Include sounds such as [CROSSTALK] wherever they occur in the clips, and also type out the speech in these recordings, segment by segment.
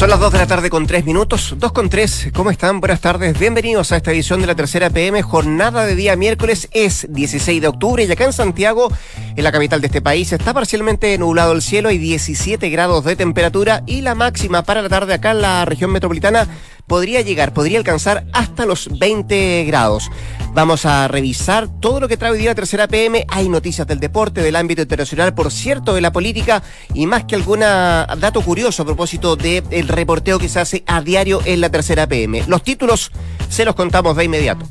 Son las 2 de la tarde con 3 minutos, 2 con 3. ¿Cómo están? Buenas tardes. Bienvenidos a esta edición de la tercera PM. Jornada de día miércoles es 16 de octubre y acá en Santiago, en la capital de este país, está parcialmente nublado el cielo y 17 grados de temperatura y la máxima para la tarde acá en la región metropolitana podría llegar, podría alcanzar hasta los 20 grados. Vamos a revisar todo lo que trae hoy día la tercera PM. Hay noticias del deporte, del ámbito internacional, por cierto, de la política y más que algún dato curioso a propósito del reporteo que se hace a diario en la tercera PM. Los títulos se los contamos de inmediato.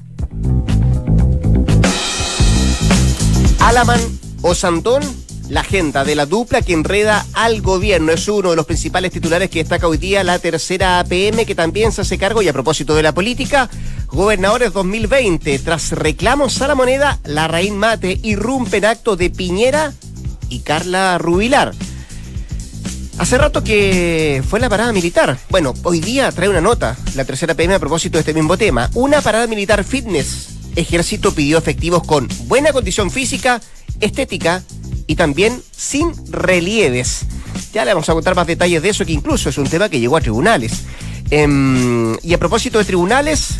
Alaman o Santón la agenda de la dupla que enreda al gobierno. Es uno de los principales titulares que destaca hoy día la tercera APM, que también se hace cargo, y a propósito de la política, Gobernadores 2020. Tras reclamos a la moneda, la Raín Mate irrumpe en acto de Piñera y Carla Rubilar. Hace rato que fue la parada militar. Bueno, hoy día trae una nota, la tercera PM a propósito de este mismo tema. Una parada militar fitness. Ejército pidió efectivos con buena condición física, estética y también sin relieves. Ya le vamos a contar más detalles de eso, que incluso es un tema que llegó a tribunales. Em, y a propósito de tribunales,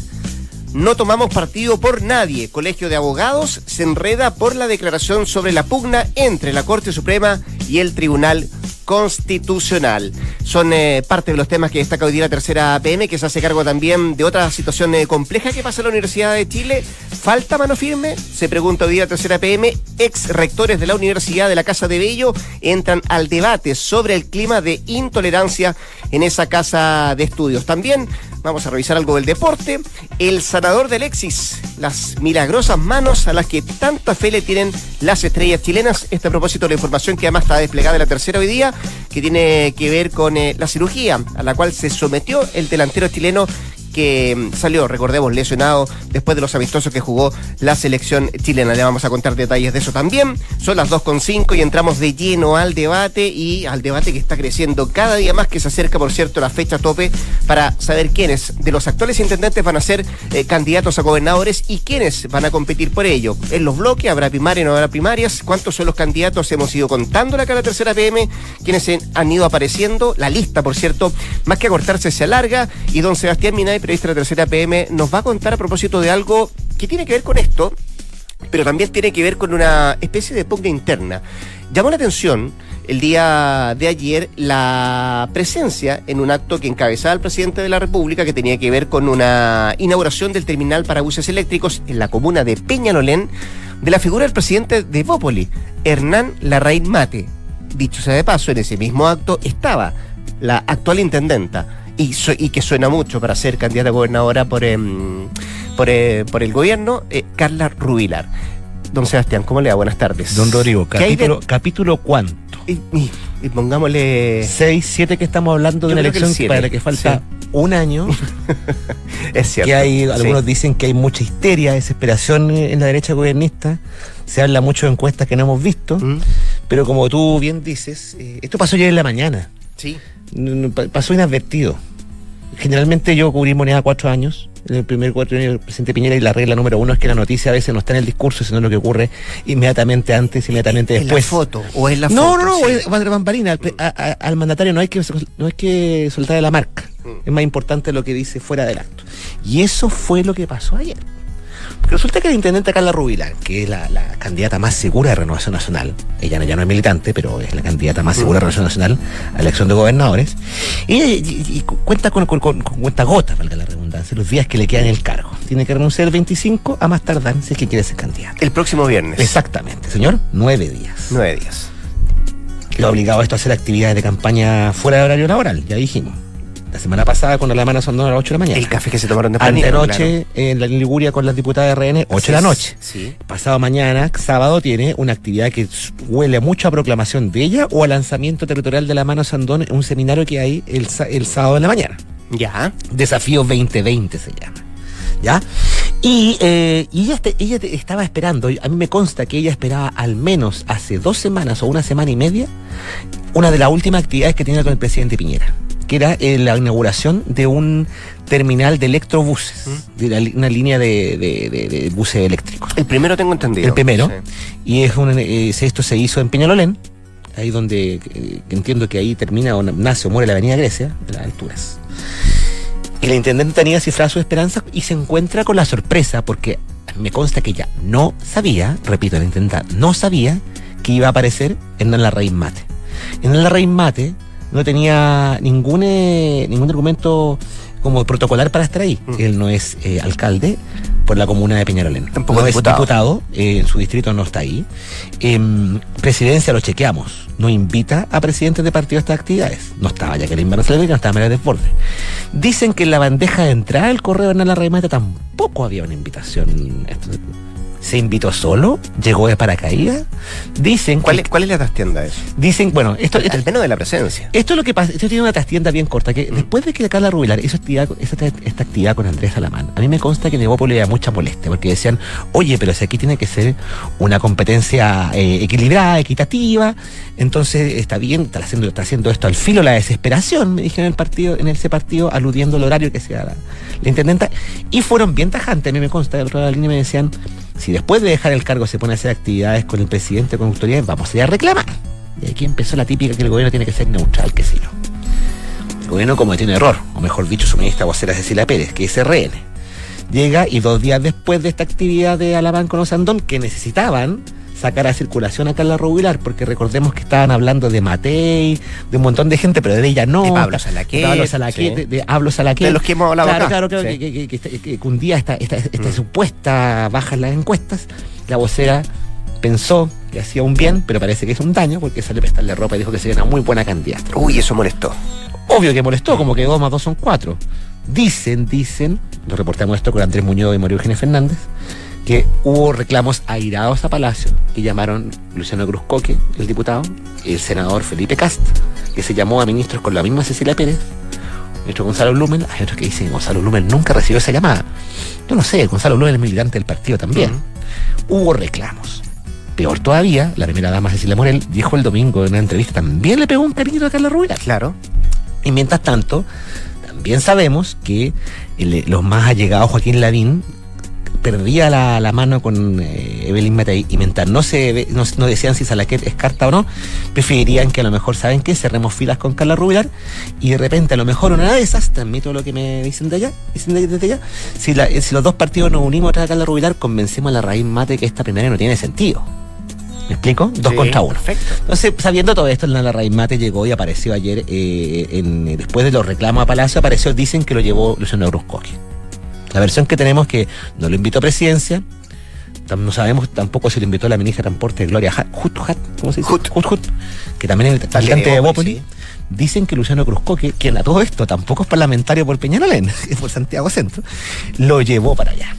no tomamos partido por nadie. Colegio de Abogados se enreda por la declaración sobre la pugna entre la Corte Suprema y el Tribunal constitucional. Son eh, parte de los temas que destaca hoy día la tercera PM, que se hace cargo también de otra situación eh, compleja que pasa en la Universidad de Chile. ¿Falta mano firme? Se pregunta hoy día la tercera PM. Ex rectores de la Universidad de la Casa de Bello entran al debate sobre el clima de intolerancia en esa casa de estudios. También Vamos a revisar algo del deporte. El sanador de Alexis, las milagrosas manos a las que tanta fe le tienen las estrellas chilenas. Este a propósito de la información que además está desplegada en la tercera hoy día, que tiene que ver con eh, la cirugía a la cual se sometió el delantero chileno que mm, salió, recordemos, lesionado después de los amistosos que jugó la selección chilena. Le vamos a contar detalles de eso también. Son las 2.5 y entramos de lleno al debate y al debate que está creciendo cada día más, que se acerca, por cierto, la fecha tope para saber quiénes de los actuales intendentes van a ser eh, candidatos a gobernadores y quiénes van a competir por ello. En los bloques habrá primaria, no habrá primarias. ¿Cuántos son los candidatos? Hemos ido contando la cara tercera PM, quienes han ido apareciendo. La lista, por cierto, más que acortarse, se alarga. Y don Sebastián Minay periodista de la tercera PM, nos va a contar a propósito de algo que tiene que ver con esto, pero también tiene que ver con una especie de pugna interna. Llamó la atención el día de ayer la presencia en un acto que encabezaba el presidente de la República que tenía que ver con una inauguración del terminal para buses eléctricos en la comuna de Peñalolén de la figura del presidente de Bópoli, Hernán Larraín Mate. Dicho sea de paso, en ese mismo acto estaba la actual intendenta y, que suena mucho para ser candidata a gobernadora por, em, eh, por, el gobierno, eh, Carla Rubilar. Don Sebastián, ¿cómo le va? Buenas tardes. Don Rodrigo, capítulo, capítulo cuánto? Y, pongámosle... Seis, siete que estamos hablando de una elección para la que falta un año. [LAUGHS] es cierto. Que hay, algunos dicen que hay mucha histeria, desesperación en la derecha gobernista. Se habla mucho de encuestas que no hemos visto. Mm. Pero como tú bien dices, eh, esto pasó ayer en la mañana. Sí. Pasó inadvertido. Generalmente yo cubrí moneda cuatro años, en el primer cuatro años del presidente Piñera, y la regla número uno es que la noticia a veces no está en el discurso, sino en lo que ocurre inmediatamente antes, inmediatamente después. ¿En la foto? ¿O es la foto? No, no, no, sí. bambalina. Al, mandatario no hay que no hay que soltar de la marca. Mm. Es más importante lo que dice fuera del acto. Y eso fue lo que pasó ayer. Resulta que la intendente Carla Rubilar, que es la, candidata más segura de Renovación Nacional, ella ya no es militante, pero es la candidata más segura de Renovación Nacional a la elección de gobernadores, y, cuenta con, cuenta gota, valga la redundancia, los días que le quedan en el cargo. Tiene que renunciar el 25 a más tardar si es que quiere ser candidata. El próximo viernes. Exactamente, señor. Nueve días. Nueve días. Lo ha obligado a esto a hacer actividades de campaña fuera de horario laboral, ya dijimos la semana pasada con la mano son a las 8 de la mañana. El café que se tomaron de noche en la Liguria con las diputadas de RN, 8 de la noche. Sí. Pasado mañana, sábado, tiene una actividad que huele mucho a proclamación de ella o a lanzamiento territorial de la mano Sandón, un seminario que hay el, el sábado en la mañana. Ya. Desafío 2020 se llama. ¿Ya? Y, eh, y ella, ella te- estaba esperando, a mí me consta que ella esperaba al menos hace dos semanas o una semana y media una de las últimas actividades que tenía con el presidente Piñera, que era eh, la inauguración de un terminal de electrobuses, de la li- una línea de, de- de- de buses eléctricos. El primero tengo entendido. El primero. Sí. Y es un, eh, esto se hizo en Peñalolén, ahí donde eh, entiendo que ahí termina o nace o muere la Avenida Grecia, de las alturas. Y la intendente tenía cifrada su esperanza y se encuentra con la sorpresa, porque me consta que ella no sabía, repito, la intendente no sabía que iba a aparecer en la raíz mate. En la raíz mate no tenía ningún, eh, ningún argumento como protocolar para estar ahí. Mm. Él no es eh, alcalde por la comuna de Peñalolén. Tampoco no diputado. es diputado, eh, en su distrito no está ahí. Em, presidencia lo chequeamos. No invita a presidentes de partido a estas actividades. No estaba Jacqueline Barcelona y no estaba María Desbordes. Dicen que en la bandeja de entrada del correo de la Raimata tampoco había una invitación. ¿Se invitó solo? ¿Llegó de paracaídas? Dicen ¿Cuál, que- es, ¿Cuál es la trastienda eso? Dicen, bueno, esto, esto, Al menos de la presencia. esto es lo que pasa, esto tiene una trastienda bien corta, que después de que la Carla Rubilar hizo actividad, esta, esta actividad con Andrés Salamán, a mí me consta que en Evópolis había mucha molestia, porque decían, oye, pero si aquí tiene que ser una competencia eh, equilibrada, equitativa, entonces está bien, está haciendo, está haciendo esto al filo la desesperación, me dijeron en el partido, en ese partido, aludiendo al horario que sea la, la intendenta, y fueron bien tajantes, a mí me consta, del otro lado de la línea me decían, si después de dejar el cargo se pone a hacer actividades con el presidente, con autoridades, vamos a ir a reclamar. Y aquí empezó la típica que el gobierno tiene que ser neutral, que sé yo. El gobierno cometió un error, o mejor dicho, su ministra vocera Cecilia Pérez, que es RN. Llega y dos días después de esta actividad de Alabán con Osandón, que necesitaban sacar a circulación a Carla Rubilar, porque recordemos que estaban hablando de Matei, de un montón de gente, pero de ella no. De Pablo Salaquet, De Pablo Salaquet, sí. de, de Pablo Salaquet. De los que hemos hablado Claro, acá. claro, claro, Sí. que, que- que- que- que- que un día esta, esta, esta supuesta baja en las encuestas, la vocera pensó que hacía un bien, pero parece que es un daño, porque salió a prestarle ropa y dijo que sería una muy buena candidata. Uy, eso molestó. Obvio que molestó, como que dos más dos son cuatro. Dicen, dicen, lo reportamos esto con Andrés Muñoz y María Eugenia Fernández, que hubo reclamos airados a Palacio, que llamaron Luciano Cruzcoque, el diputado, el senador Felipe Cast, que se llamó a ministros con la misma Cecilia Pérez, ministro Gonzalo Blumen, hay otros que dicen Gonzalo Blumen nunca recibió esa llamada. Yo no sé, Gonzalo Blumen es militante del partido también. Hubo reclamos. Peor todavía, la primera dama Cecilia Morel dijo el domingo en una entrevista, también le pegó un cariño a Carla Rubilar. Claro. Y mientras tanto, también sabemos que el- los más allegados Joaquín Lavín perdía la, la mano con eh, Evelyn Matei y mientras no se no, no decían si Salaquet es carta o no, preferirían que a lo mejor, ¿saben qué? Cerremos filas con Carla Rubilar y de repente a lo mejor una de esas, transmito lo que me dicen de allá, dicen de- desde allá, si, la- si los dos partidos nos unimos atrás de Carla Rubilar, convencemos a la raíz mate que esta primera no tiene sentido. ¿Me explico? Dos Sí, contra uno. Perfecto. Entonces, sabiendo todo esto, la Raíz Mate llegó y apareció ayer, eh, en- después de los reclamos a Palacio, apareció, dicen que lo llevó Luciano Bruscoque. La versión que tenemos que no lo invitó a presidencia, no sabemos tampoco si lo invitó la ministra de Transporte Gloria Hut, Hat, ¿cómo se dice? Hut. Hut, Hut, que también es el militante de Bópoli. Dicen que Luciano Cruzcoque, quien a todo esto tampoco es parlamentario por Peñalolén, [LAUGHS] es por Santiago Centro, lo llevó para allá.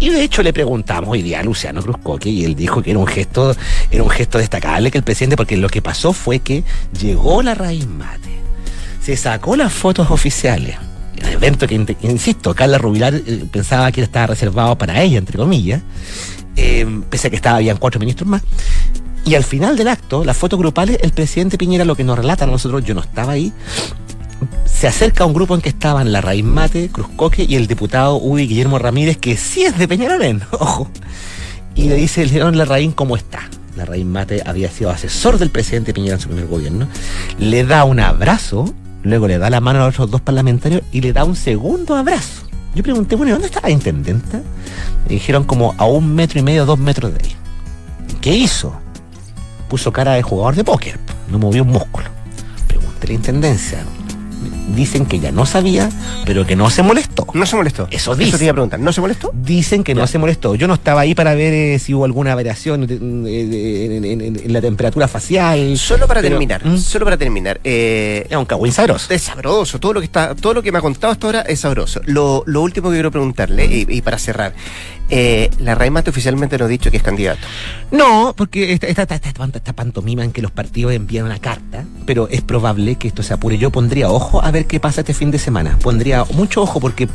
Y de hecho le preguntamos hoy día a Luciano Cruzcoque y él dijo que era un gesto, era un gesto destacable que el presidente, porque lo que pasó fue que llegó la raíz mate, se sacó las fotos oficiales. Evento que, insisto, Carla Rubilar eh, pensaba que estaba reservado para ella, entre comillas, eh, pese a que estaba, habían cuatro ministros más. Y al final del acto, las fotos grupales, el presidente Piñera, lo que nos relatan a nosotros, yo no estaba ahí, se acerca a un grupo en que estaban la Raíz Mate, Cruzcoque y el diputado Ubi Guillermo Ramírez, que sí es de Peñarolén, [LAUGHS] ojo. Y le dice señor Larraín cómo está. La Raíz Mate había sido asesor del presidente Piñera en su primer gobierno. Le da un abrazo, luego le da la mano a los otros dos parlamentarios y le da un segundo abrazo. Yo pregunté, bueno, ¿y ¿dónde está la intendenta? Me dijeron como a un metro y medio, dos metros de ahí. ¿Qué hizo? Puso cara de jugador de póker, no movió un músculo. Pregunté a la intendencia. Dicen que ya no sabía, pero que no se molestó. No se molestó. Eso Eso dice. te iba a preguntar. ¿No se molestó? Dicen que no se molestó. Yo no estaba ahí para ver eh, si hubo alguna variación en, en- en- en la temperatura facial. Solo para Pero, terminar, ¿Mm? solo para terminar. Eh, Es un cagüín sabroso. es sabroso, todo lo que está, todo lo que me ha contado hasta ahora es sabroso. Lo, lo último que quiero preguntarle, y, y para cerrar, Eh, la Raimate oficialmente no ha dicho que es candidato. No, porque esta, esta, esta, esta- esta pantomima en que los partidos envían una carta, pero es probable que esto se apure. Yo pondría ojo a ver qué pasa este fin de semana. Pondría mucho ojo porque,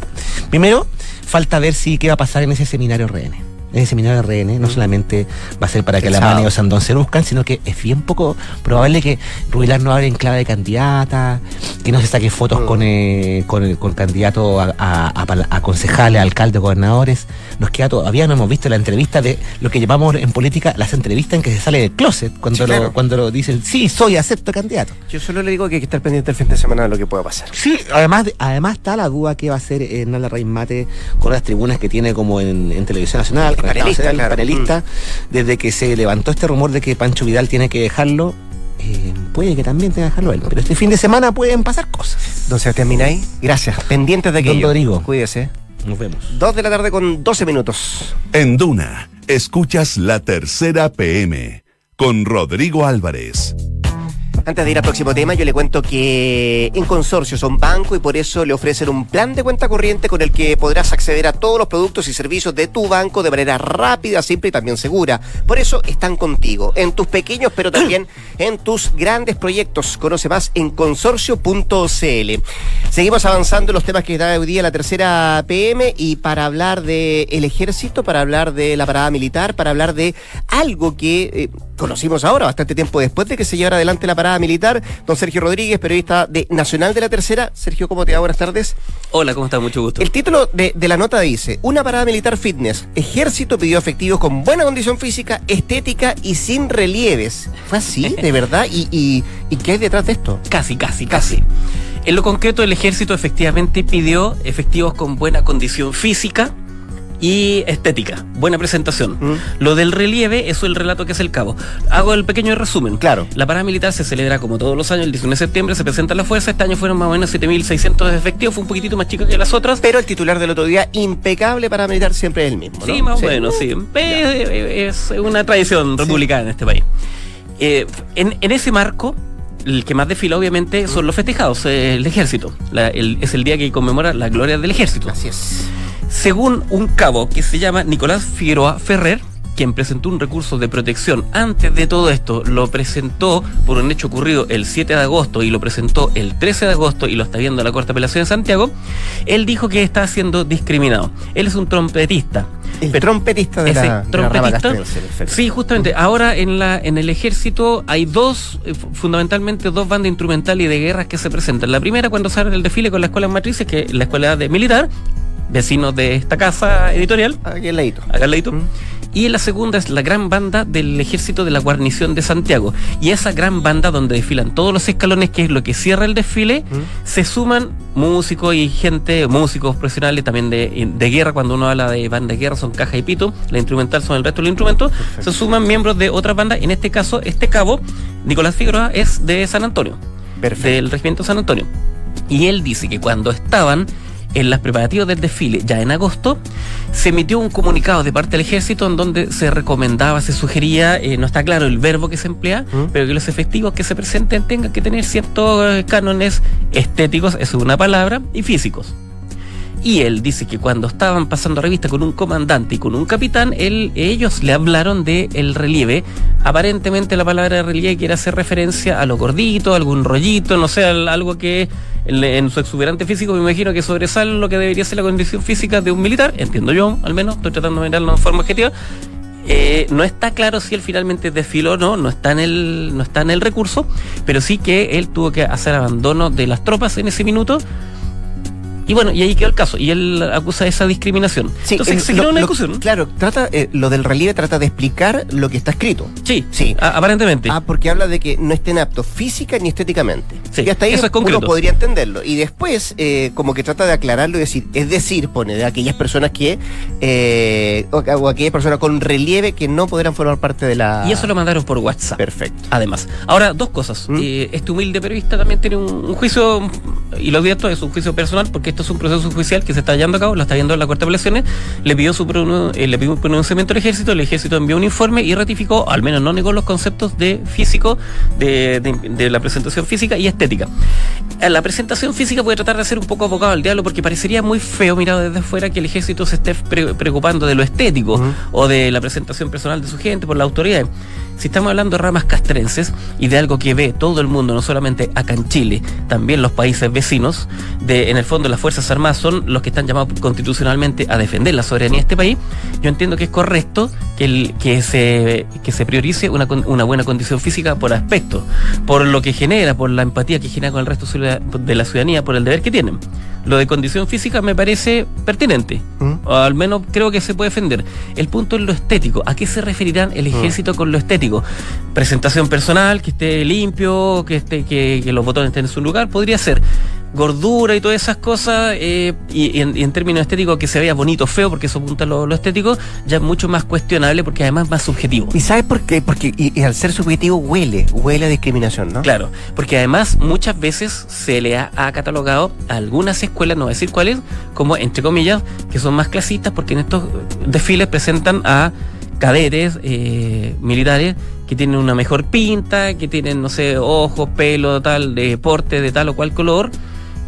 primero, falta ver si qué va a pasar en ese seminario RN. En ese seminario RN no solamente va a ser para que El la sábado. Mane o Sandón se luzcan, sino que es bien poco probable que Rubilar no hable en clave de candidata, que no se saque fotos Mm. con, eh, con, con candidatos a, a- a a concejales, alcaldes, gobernadores. Nos queda todavía, no hemos visto la entrevista de lo que llamamos en política las entrevistas en que se sale del closet, cuando, Sí, lo, cuando lo dicen, sí, soy, acepto candidato. Yo solo le digo que hay que estar pendiente el fin de semana de lo que pueda pasar. Sí, además, de- además está la duda que va a hacer eh, Nala Mate con las tribunas que tiene como en, en Televisión Nacional, Panelista, Nacional, claro. Mm. panelista, desde que se levantó este rumor de que Pancho Vidal tiene que dejarlo. eh, puede que también tenga que dejarlo él, pero este fin de semana pueden pasar cosas. Don Sebastián Minay, gracias. Pendientes de Don aquello. Rodrigo. Cuídese. Nos vemos. Dos de la tarde con 12 minutos. En Duna, escuchas la tercera PM con Rodrigo Álvarez. Antes de ir al próximo tema, yo le cuento que en Consorcio son banco y por eso le ofrecen un plan de cuenta corriente con el que podrás acceder a todos los productos y servicios de tu banco de manera rápida, simple y también segura. Por eso están contigo, en tus pequeños, pero también [CLEARS THROAT] en tus grandes proyectos. Conoce más en consorcio.cl. Seguimos avanzando en los temas que da hoy día la tercera PM y para hablar del el ejército, para hablar de la parada militar, para hablar de algo que eh, conocimos ahora, bastante tiempo después de que se llevara adelante la parada militar, don Sergio Rodríguez, periodista de Nacional de la Tercera. Sergio, ¿cómo te va? Buenas tardes. Hola, ¿cómo está? Mucho gusto. El título de, de la nota dice, una parada militar fitness, ejército pidió efectivos con buena condición física, estética y sin relieves. ¿Fue así? ¿De verdad? ¿Y, y, y qué hay detrás de esto? [LAUGHS] Casi, casi, casi. En lo concreto, el ejército efectivamente pidió efectivos con buena condición física y estética, buena presentación. Mm. Lo del relieve, eso es el relato que es el cabo. Hago el pequeño resumen. Claro. La parada militar se celebra como todos los años, el 19 de septiembre se presenta la fuerza. Este año fueron más o menos 7.600 efectivos, fue un poquitito más chico que las otras. Pero el titular del otro día, impecable para militar, siempre es el mismo, ¿no? Sí, más o menos, sí. Es una tradición republicana en este país. Eh, en, en ese marco, el que más desfila obviamente son los festejados, el ejército. La- el- es el día que conmemora la gloria del ejército. Así es. Según un cabo que se llama Nicolás Figueroa Ferrer, quien presentó un recurso de protección antes de todo esto, lo presentó por un hecho ocurrido el 7 de agosto y lo presentó el 13 de agosto y lo está viendo la Corte de Apelación de Santiago, él dijo que está siendo discriminado. Él es un trompetista. El Pero- trompetista de ese la, de la rama trompetista. Sí, justamente. Ahora en la en el ejército hay dos, eh, fu- fundamentalmente dos bandas instrumentales y de guerras que se presentan. La primera cuando sale el desfile con la escuela matrices, que es la escuela de militar, vecinos de esta casa editorial, Aquí al ladito. acá al ladito. Mm. Y la segunda es la gran banda del ejército de la guarnición de Santiago. Y esa gran banda donde desfilan todos los escalones, que es lo que cierra el desfile, Mm. se suman músicos y gente, músicos profesionales también de, de guerra, cuando uno habla de banda de guerra son caja y pito, la instrumental son el resto de los instrumentos, se suman miembros de otras bandas, en este caso este cabo, Nicolás Figueroa, es de San Antonio, Perfecto. del regimiento San Antonio. Y él dice que cuando estaban en los preparativos del desfile, ya en agosto, se emitió un comunicado de parte del ejército en donde se recomendaba, se sugería, eh, no está claro el verbo que se emplea, ¿Mm? pero que los efectivos que se presenten tengan que tener ciertos cánones estéticos, eso es una palabra, y físicos. Y él dice que cuando estaban pasando revista con un comandante y con un capitán, ellos le hablaron de el relieve. Aparentemente la palabra relieve quiere hacer referencia a lo gordito, algún rollito, no sé, al- algo que en, en su exuberante físico me imagino que sobresale lo que debería ser la condición física de un militar, entiendo yo, al menos, estoy tratando de mirarlo de forma objetiva. Eh, no está claro si él finalmente desfiló o no, no está en el, no está en el recurso, pero sí que él tuvo que hacer abandono de las tropas en ese minuto. Y bueno, y ahí quedó el caso. Y él acusa esa discriminación. Sí, Entonces el- se lo- una lo- discusión. Claro, trata, eh, lo del relieve trata de explicar lo que está escrito. Sí, Sí. a- aparentemente. Ah, porque habla de que no estén aptos física ni estéticamente. Sí, y hasta ahí eso es uno podría entenderlo. Y después, eh, como que trata de aclararlo y decir, es decir, pone de aquellas personas que, eh, o, o aquellas personas con relieve que no podrán formar parte de la. Y eso lo mandaron por WhatsApp. Perfecto. Además, ahora dos cosas. ¿Mm? Eh, este humilde periodista también tiene un, un juicio, y lo advierto, es un juicio personal, porque esto es un proceso judicial que se está llevando a cabo, lo está viendo la Corte de Apelaciones, le pidió su eh, le pidió un pronunciamiento al ejército, el ejército envió un informe y ratificó, al menos no negó los conceptos de físico, de, de- de la presentación física y estética. A La presentación física puede tratar de ser un poco abogado al diablo porque parecería muy feo mirado desde fuera que el ejército se esté pre- preocupando de lo estético Ujú. o de la presentación personal de su gente por la autoridad. Si estamos hablando de ramas castrenses y de algo que ve todo el mundo, no solamente acá en Chile, también los países vecinos, de en el fondo las Fuerzas Armadas son los que están llamados constitucionalmente a defender la soberanía de este país, yo entiendo que es correcto que, el- que, se, que se priorice una, una buena condición física por aspecto, por lo que genera, por la empatía que genera con el resto de la ciudadanía, por el deber que tienen. Lo de condición física me parece pertinente. ¿Mm? O al menos creo que se puede defender. El punto es lo estético. ¿A qué se referirán el ejército con lo estético? Presentación personal, que esté limpio, que esté, que, que los botones estén en su lugar, podría ser. Gordura y todas esas cosas, eh, y, y en, y en términos estéticos que se vea bonito o feo, porque eso apunta lo, lo estético, ya es mucho más cuestionable porque además es más subjetivo. ¿Y sabes por qué? Porque y, y al ser subjetivo huele, huele a discriminación, ¿no? Claro, porque además muchas veces se le ha, ha catalogado a algunas escuelas, no voy a decir cuáles, como entre comillas, que son más clasistas porque en estos desfiles presentan a cadetes eh, militares que tienen una mejor pinta, que tienen, no sé, ojos, pelo, tal, de porte de tal o cual color,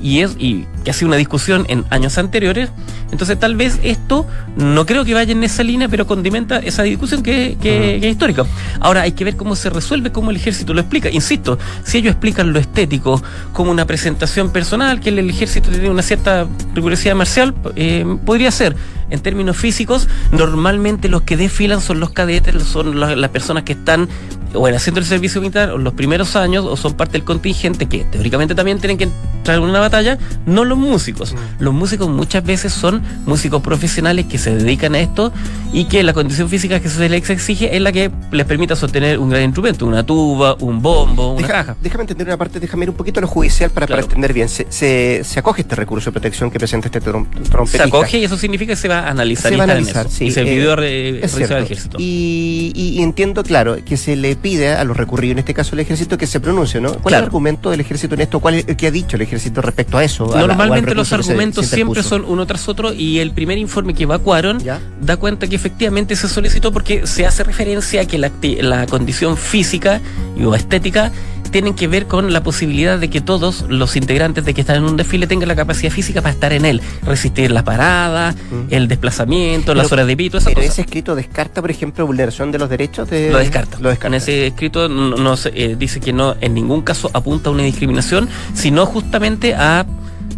y es y que ha sido una discusión en años anteriores. Entonces tal vez esto no creo que vaya en esa línea, pero condimenta esa discusión que, que- es histórica. Ahora hay que ver cómo se resuelve, cómo el ejército lo explica. Insisto, si ellos explican lo estético como una presentación personal, que el, el ejército tiene una cierta rigurosidad marcial, eh, podría ser. En términos físicos, normalmente los que desfilan son los cadetes, son la- las personas que están o en haciendo el servicio militar o los primeros años o son parte del contingente que teóricamente también tienen que entrar en una batalla, no los músicos. Los músicos muchas veces son músicos profesionales que se dedican a esto y que la condición física que se les exige es la que les permita sostener un gran instrumento, una tuba, un bombo, una Deja- caja. Déjame entender una parte, déjame ir un poquito a lo judicial para, para entender bien. Se, se, se acoge este recurso de protección que presenta este trom- Se trompetista. acoge y eso significa que se va a analizar Se va a analizar, sí, y se eh, al cierto. ejército. Y, y- y entiendo, claro, que se le pide a los recurridos, en este caso al ejército, que se pronuncie, ¿no? ¿Cuál es el argumento del ejército en esto? ¿Cuál es, ¿Qué ha dicho el ejército respecto a eso? A la- Normalmente los se- argumentos se siempre son uno tras otro y el primer informe que evacuaron ¿Ya? da cuenta que efectivamente se solicitó porque se hace referencia a que la, la condición física y o estética tienen que ver con la posibilidad de que todos los integrantes de que están en un desfile tengan la capacidad física para estar en él, resistir la parada, Mm. el desplazamiento, las horas de pito, esas Pero cosas. ese escrito descarta, por ejemplo, vulneración de los derechos de... Lo descarta. Lo descarta. En ese escrito no, no se- eh, dice que no en ningún caso apunta a una discriminación, sino justamente a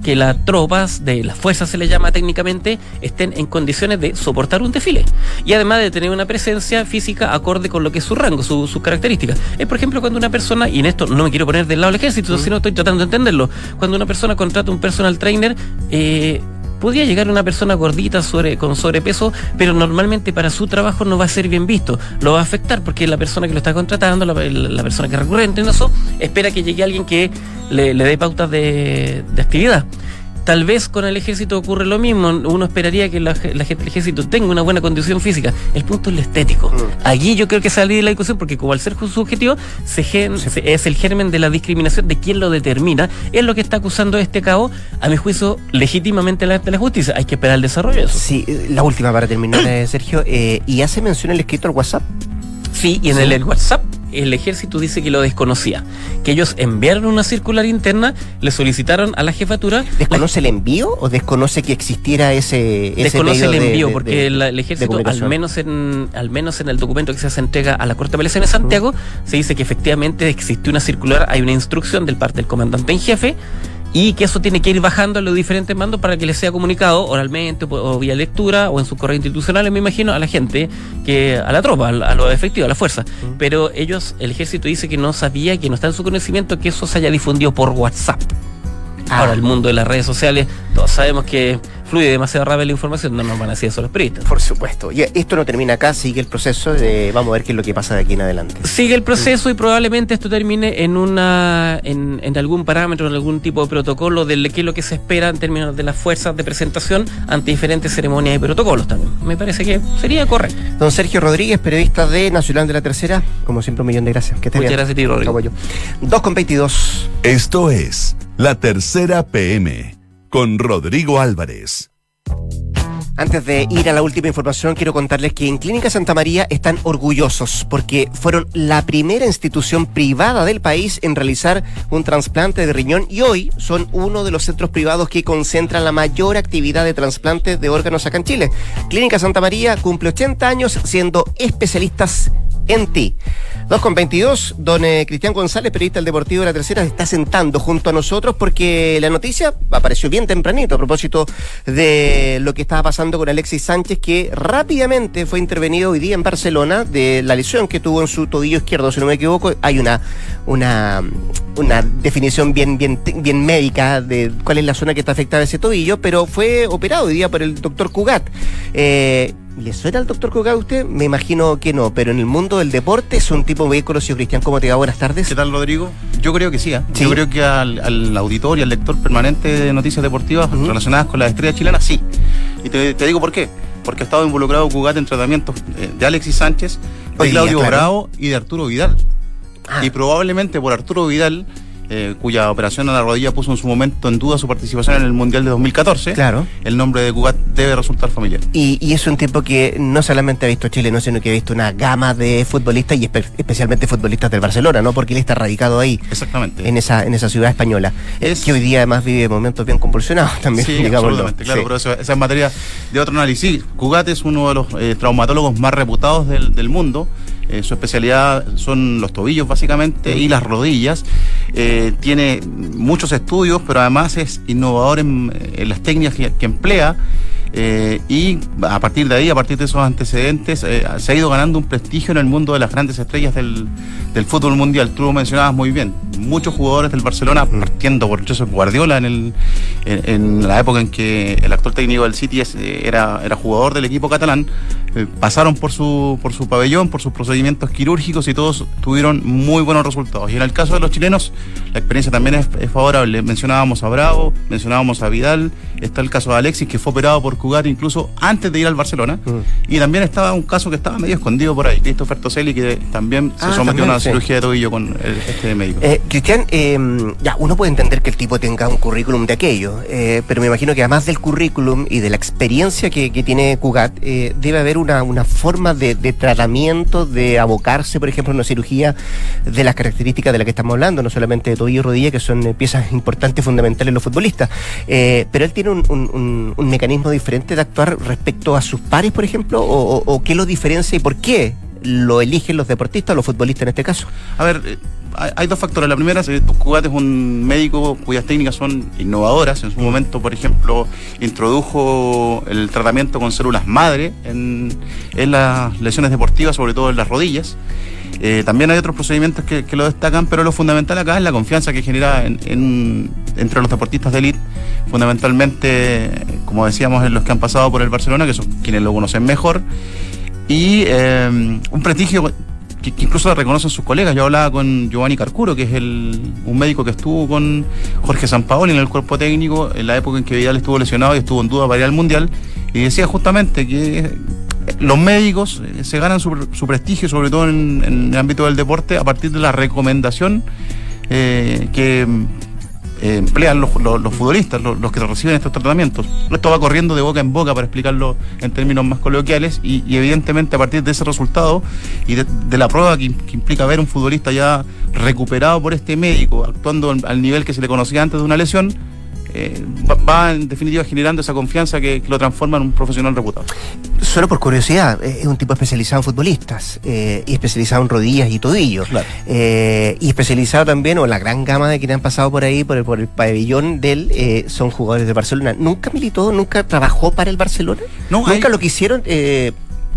que las tropas de las fuerzas se les llama técnicamente estén en condiciones de soportar un desfile y además de tener una presencia física acorde con lo que es su rango, su- sus características. Es por ejemplo cuando una persona, y en esto no me quiero poner del lado del ejército, sino estoy tratando de entenderlo, cuando una persona contrata un personal trainer, eh, podría llegar una persona gordita sobre, con sobrepeso, pero normalmente para su trabajo no va a ser bien visto. Lo va a afectar porque la persona que lo está contratando, la, persona que es recurrente en eso, espera que llegue alguien que le, dé pautas de actividad. Tal vez con el ejército ocurre lo mismo. Uno esperaría que la, la gente del ejército tenga una buena condición física. El punto es lo estético. Mm. Allí yo creo que salí de la discusión porque como al ser subjetivo se gen- se- es el germen de la discriminación de quien lo determina. Es lo que está acusando este cabo, a mi juicio, legítimamente la, de la justicia. Hay que esperar el desarrollo de eso. Sí, eh, la última para terminar, eh, Sergio. eh, y hace mención el escrito al WhatsApp. Sí, y en Sí. el, el WhatsApp el ejército dice que lo desconocía. Que ellos enviaron una circular interna, le solicitaron a la jefatura. ¿Desconoce el envío o desconoce que existiera ese, ese desconoce el envío de- porque de- el, ejército al menos en al menos en el documento que se hace entrega a la Corte de Apelaciones de Santiago se dice que efectivamente existe una circular hay una instrucción del parte del comandante en jefe y que eso tiene que ir bajando a los diferentes mandos para que les sea comunicado oralmente o, vía lectura o en sus correos institucionales me imagino a la gente que a la tropa a, a los efectivos a la fuerza pero ellos el ejército dice que no sabía que no está en su conocimiento que eso se haya difundido por WhatsApp Ah. Ahora, el mundo de las redes sociales, todos sabemos que fluye demasiado rápido la información, no nos van a decir eso los periodistas. Por supuesto. Y esto no termina acá, sigue el proceso. de- vamos a ver qué es lo que pasa de aquí en adelante. Sigue el proceso y probablemente esto termine en una en, en algún parámetro, en algún tipo de protocolo de qué es lo que se espera en términos de las fuerzas de presentación ante diferentes ceremonias y protocolos también. Me parece que sería correcto. Don Sergio Rodríguez, periodista de Nacional de la Tercera. Como siempre, un millón de gracias. Que esté Muchas bien. gracias a ti, Rodrigo. Apoyo. 2 con 22. Esto es La Tercera PM con Rodrigo Álvarez. Antes de ir a la última información, quiero contarles que en Clínica Santa María están orgullosos porque fueron la primera institución privada del país en realizar un trasplante de riñón y hoy son uno de los centros privados que concentran la mayor actividad de trasplante de órganos acá en Chile. Clínica Santa María cumple 80 años siendo especialistas en ti. 2 con 22, don eh, Cristian González, periodista del Deportivo de la Tercera, se está sentando junto a nosotros porque la noticia apareció bien tempranito a propósito de lo que estaba pasando con Alexis Sánchez, que rápidamente fue intervenido hoy día en Barcelona de la lesión que tuvo en su tobillo izquierdo, si no me equivoco. Hay una, una, una definición bien, bien, bien médica de cuál es la zona que está afectada ese tobillo, pero fue operado hoy día por el doctor Cugat. Eh, ¿Le suena al doctor Cugat a usted? Me imagino que no, pero en el mundo del deporte es un tipo muy conocido. Cristian, ¿cómo te va? Buenas tardes. ¿Qué tal, Rodrigo? Yo creo que sí. ¿eh? Sí. Yo creo que al, al auditor y al lector permanente de noticias deportivas relacionadas con la estrella chilena, sí. Y te, te digo por qué. Porque ha estado involucrado Cugat en tratamientos eh, de Alexis Sánchez, de Claudio claro. Bravo y de Arturo Vidal. Ah. Y probablemente por Arturo Vidal, eh, cuya operación a la rodilla puso en su momento en duda su participación en el Mundial de 2014, Claro. el nombre de Cugat debe resultar familiar. Y, y es un tipo que no solamente ha visto chileno, sino que ha visto una gama de futbolistas y espe- especialmente futbolistas del Barcelona, ¿no? Porque él está radicado ahí, Exactamente. en esa, en esa ciudad española. Es- Que hoy día además vive momentos bien convulsionados [LAUGHS] también, Sí, absolutamente, claro, Sí. pero eso, esa es materia de otro análisis. Cugat es uno de los eh, traumatólogos más reputados del, del mundo. Eh, su especialidad son los tobillos, básicamente, y las rodillas. Eh, tiene muchos estudios, pero además es innovador en, las técnicas que emplea. Eh, y a partir de ahí, a partir de esos antecedentes, eh, se ha ido ganando un prestigio en el mundo de las grandes estrellas del, del fútbol mundial. Tú lo mencionabas muy bien. Muchos jugadores del Barcelona, partiendo por Josep Guardiola en, el, en, en la época en que el actual técnico del City es- eh, era, era jugador del equipo catalán, eh, pasaron por su, por su pabellón, por sus procedimientos quirúrgicos y todos tuvieron muy buenos resultados. Y en el caso de los chilenos, la experiencia también es, es favorable. Mencionábamos a Bravo, mencionábamos a Vidal, está el caso de Alexis, que fue operado por Cugat incluso antes de ir al Barcelona. Mm. Y también estaba un caso que estaba medio escondido por ahí, Christopher Toselli, que también se Ah, sometió también, a una sí. cirugía de tobillo con el- este médico. Eh, Cristian, eh, ya, uno puede entender que el tipo tenga un currículum de aquello, eh, pero me imagino que además del currículum y de la experiencia que, que tiene Cugat, eh, debe haber una, una forma de, de tratamiento, de abocarse, por ejemplo, a una cirugía de las características de las que estamos hablando, no solamente de tobillo y rodilla, que son eh, piezas importantes, fundamentales en los futbolistas, eh, pero él tiene un, un- un- un mecanismo diferente de actuar respecto a sus pares, por ejemplo, o, qué lo diferencia y por qué lo eligen los deportistas los futbolistas en este caso. A ver, eh, hay, dos factores. La primera, eh, Cugat es un médico cuyas técnicas son innovadoras. En su momento, por ejemplo, introdujo el tratamiento con células madre en las lesiones deportivas, sobre todo en las rodillas. Eh, también hay otros procedimientos que, lo destacan, pero lo fundamental acá es la confianza que genera en- en- entre los deportistas de élite, fundamentalmente, como decíamos, en los que han pasado por el Barcelona, que son quienes lo conocen mejor, y eh, un prestigio que, que incluso reconocen sus colegas. Yo hablaba con Giovanni Carcuro, que es el, un médico que estuvo con Jorge Sampaoli en el cuerpo técnico en la época en que Vidal estuvo lesionado y estuvo en duda para ir al Mundial, y decía justamente que los médicos eh, se ganan su, prestigio, sobre todo en, el ámbito del deporte, a partir de la recomendación eh, que eh, emplean los, futbolistas, los, que reciben estos tratamientos. Esto va corriendo de boca en boca, para explicarlo en términos más coloquiales, y, evidentemente a partir de ese resultado y de, la prueba que, que implica ver un futbolista ya recuperado por este médico, actuando al nivel que se le conocía antes de una lesión, eh, va, va en definitiva generando esa confianza que, que lo transforma en un profesional reputado. Solo por curiosidad, eh, es un tipo especializado en futbolistas eh, y especializado en rodillas y tobillos. Claro. Eh, y especializado también, o la gran gama de quienes han pasado por ahí, por el, por el pabellón de él, eh, son jugadores de Barcelona. ¿Nunca militó, nunca trabajó para el Barcelona? No, ¿Nunca hay- lo quisieron eh,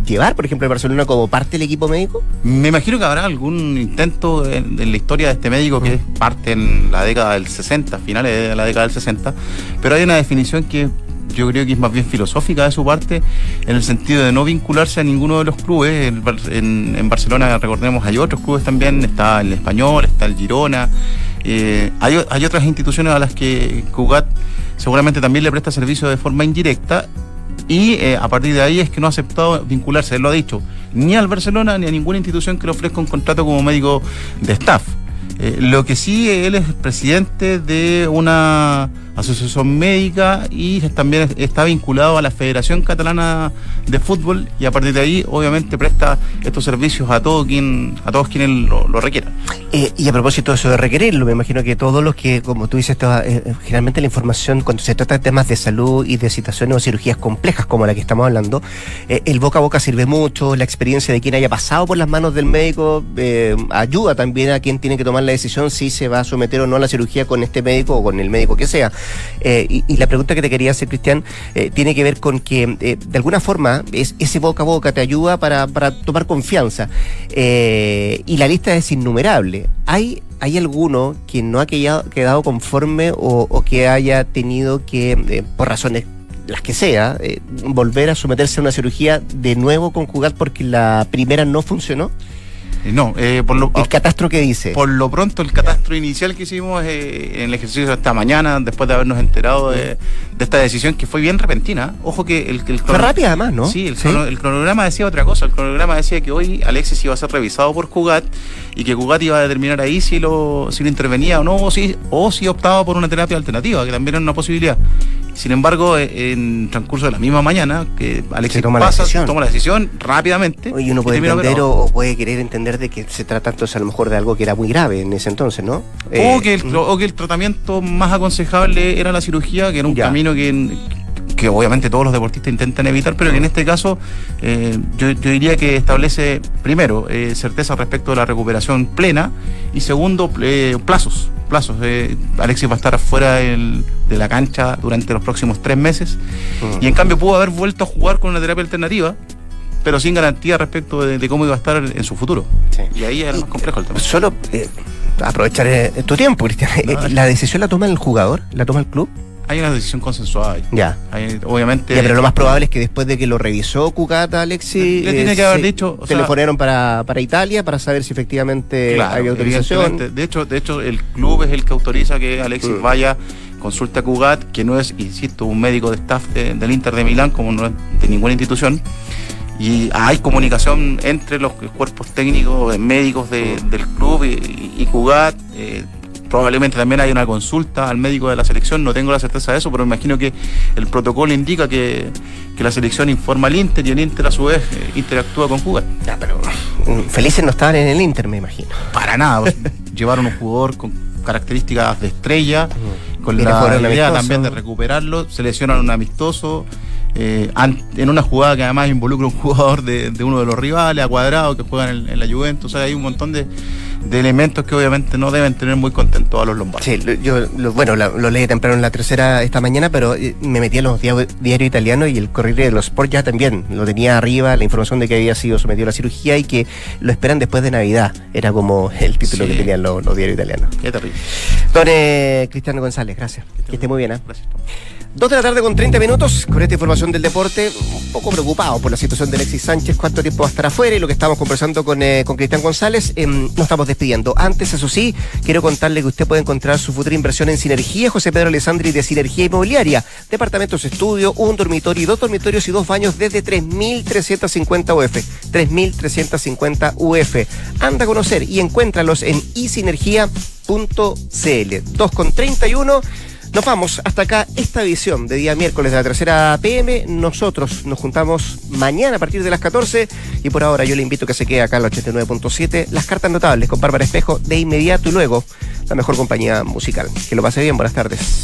llevar, por ejemplo, el Barcelona como parte del equipo médico? Me imagino que habrá algún intento en, en la historia de este médico que es parte en la década del 60, finales de la década del 60, pero hay una definición que yo creo que es más bien filosófica de su parte, en el sentido de no vincularse a ninguno de los clubes. En, Bar- en- en Barcelona, recordemos, hay otros clubes también, está el Español, está el Girona, eh, hay, hay otras instituciones a las que Cugat seguramente también le presta servicio de forma indirecta y eh, a partir de ahí es que no ha aceptado vincularse, él lo ha dicho, ni al Barcelona ni a ninguna institución que le ofrezca un contrato como médico de staff. Eh, lo que sí, él es presidente de una asociación médica y también está vinculado a la Federación Catalana de Fútbol y a partir de ahí obviamente presta estos servicios a todo quien a todos quienes lo, lo requieran. Eh, y a propósito de eso de requerirlo, me imagino que todos los que, como tú dices, toda, eh, generalmente la información cuando se trata de temas de salud y de situaciones o cirugías complejas como la que estamos hablando, eh, el boca a boca sirve mucho, la experiencia de quien haya pasado por las manos del médico eh, ayuda también a quien tiene que tomar la decisión si se va a someter o no a la cirugía con este médico o con el médico que sea. Eh, y, la pregunta que te quería hacer, Cristian, eh, tiene que ver con que eh, de alguna forma es, ese boca a boca te ayuda para, para tomar confianza. Eh, y la lista es innumerable. ¿Hay, hay alguno que no ha quedado, conforme o, que haya tenido que, eh, por razones las que sea, volver a someterse a una cirugía de nuevo con Jugat porque la primera no funcionó? Eh, No, eh, por lo El catastro que dice. Por lo pronto, el catastro inicial que hicimos eh, en el ejercicio de esta mañana, después de habernos enterado de, de esta decisión que fue bien repentina. Ojo que el, el Fue rápida además, ¿no? Sí, el, crono- el cronograma decía otra cosa. El cronograma decía que hoy Alexis iba a ser revisado por Jugat y que Jugat iba a determinar ahí si lo, si lo intervenía o no, o si, o si optaba por una terapia alternativa, que también era una posibilidad. Sin embargo, eh, en transcurso de la misma mañana, que Alexis toma la pasa, decisión. toma la decisión rápidamente. Y uno y puede termina entender o, puede querer entender de que se trata entonces a lo mejor de algo que era muy grave en ese entonces, ¿no? Eh, o, que el, o que el tratamiento más aconsejable era la cirugía, que era un Ya. camino que, que obviamente todos los deportistas intentan evitar, pero que en este caso eh, yo, yo diría que establece, primero, eh, certeza respecto de la recuperación plena y segundo, eh, plazos. plazos. Alexis va a estar afuera del- de la cancha durante los próximos tres meses mm. y en cambio pudo haber vuelto a jugar con una terapia alternativa, pero sin garantía respecto de, de cómo iba a estar en su futuro. Sí. Y ahí era más complejo el tema. Solo aprovechar tu tiempo, Cristian. No, ¿La decisión la toma el jugador? ¿La toma el club? Hay una decisión consensuada ahí. Ya. Hay- obviamente. Ya, pero lo más probable es que después de que lo revisó Cucata, Alexis. Le tiene que haber dicho, o sea- telefonaron para, para Italia para saber si efectivamente Claro, hay autorización. De hecho, de hecho, el club es el que autoriza que Alexis Mm. vaya, consulte a Cugat, que no es, insisto, un médico de staff de- del Inter de Milán, como no es de ninguna institución. Y hay comunicación entre los cuerpos técnicos, eh, médicos de- del club y, y Cugat. eh, probablemente también hay una consulta al médico de la selección, no tengo la certeza de eso, pero me imagino que el protocolo indica que, que la selección informa al Inter y el Inter a su vez eh, interactúa con Cugat. Ya, pero mm, felices no estaban en el Inter, me imagino. Para nada. pues, [LAUGHS] llevaron un jugador con características de estrella, con Viene jugar la idea amistoso. también de recuperarlo. Se lesionan un amistoso. Eh, en una jugada que además involucra un jugador de, de uno de los rivales, a cuadrado, que juegan en, en la Juventus. O sea, hay un montón de, de elementos que obviamente no deben tener muy contentos a los lombardos. Sí, yo lo- bueno, lo leí temprano en la tercera esta mañana, pero eh, me metí a los dia- diarios italianos y el Corriere de los Sport ya también lo tenía arriba, la información de que había sido sometido a la cirugía y que lo esperan después de Navidad. Era como el título Sí. que tenían los, los diarios italianos. Qué terrible. Don eh, Cristiano González, gracias. Que esté muy bien. ¿eh? Gracias. Dos de la tarde con 30 minutos, con esta información del deporte, un poco preocupado por la situación de Alexis Sánchez, cuánto tiempo va a estar afuera y lo que estamos conversando con, eh, con Cristian González, em, nos estamos despidiendo. Antes, eso sí, quiero contarle que usted puede encontrar su futura inversión en Sinergia, José Pedro Alessandri de Sinergia Inmobiliaria, departamentos estudio, un dormitorio y dos dormitorios y dos baños desde 3.350 UF, 3.350 UF. Anda a conocer y encuéntralos en isinergia.cl. 2 con 31. Nos vamos hasta acá esta edición de día miércoles de la tercera PM. Nosotros nos juntamos mañana a partir de las 14 y por ahora yo le invito a que se quede acá en la 89.7. Las cartas notables con Bárbara Espejo de inmediato y luego la mejor compañía musical. Que lo pase bien, buenas tardes.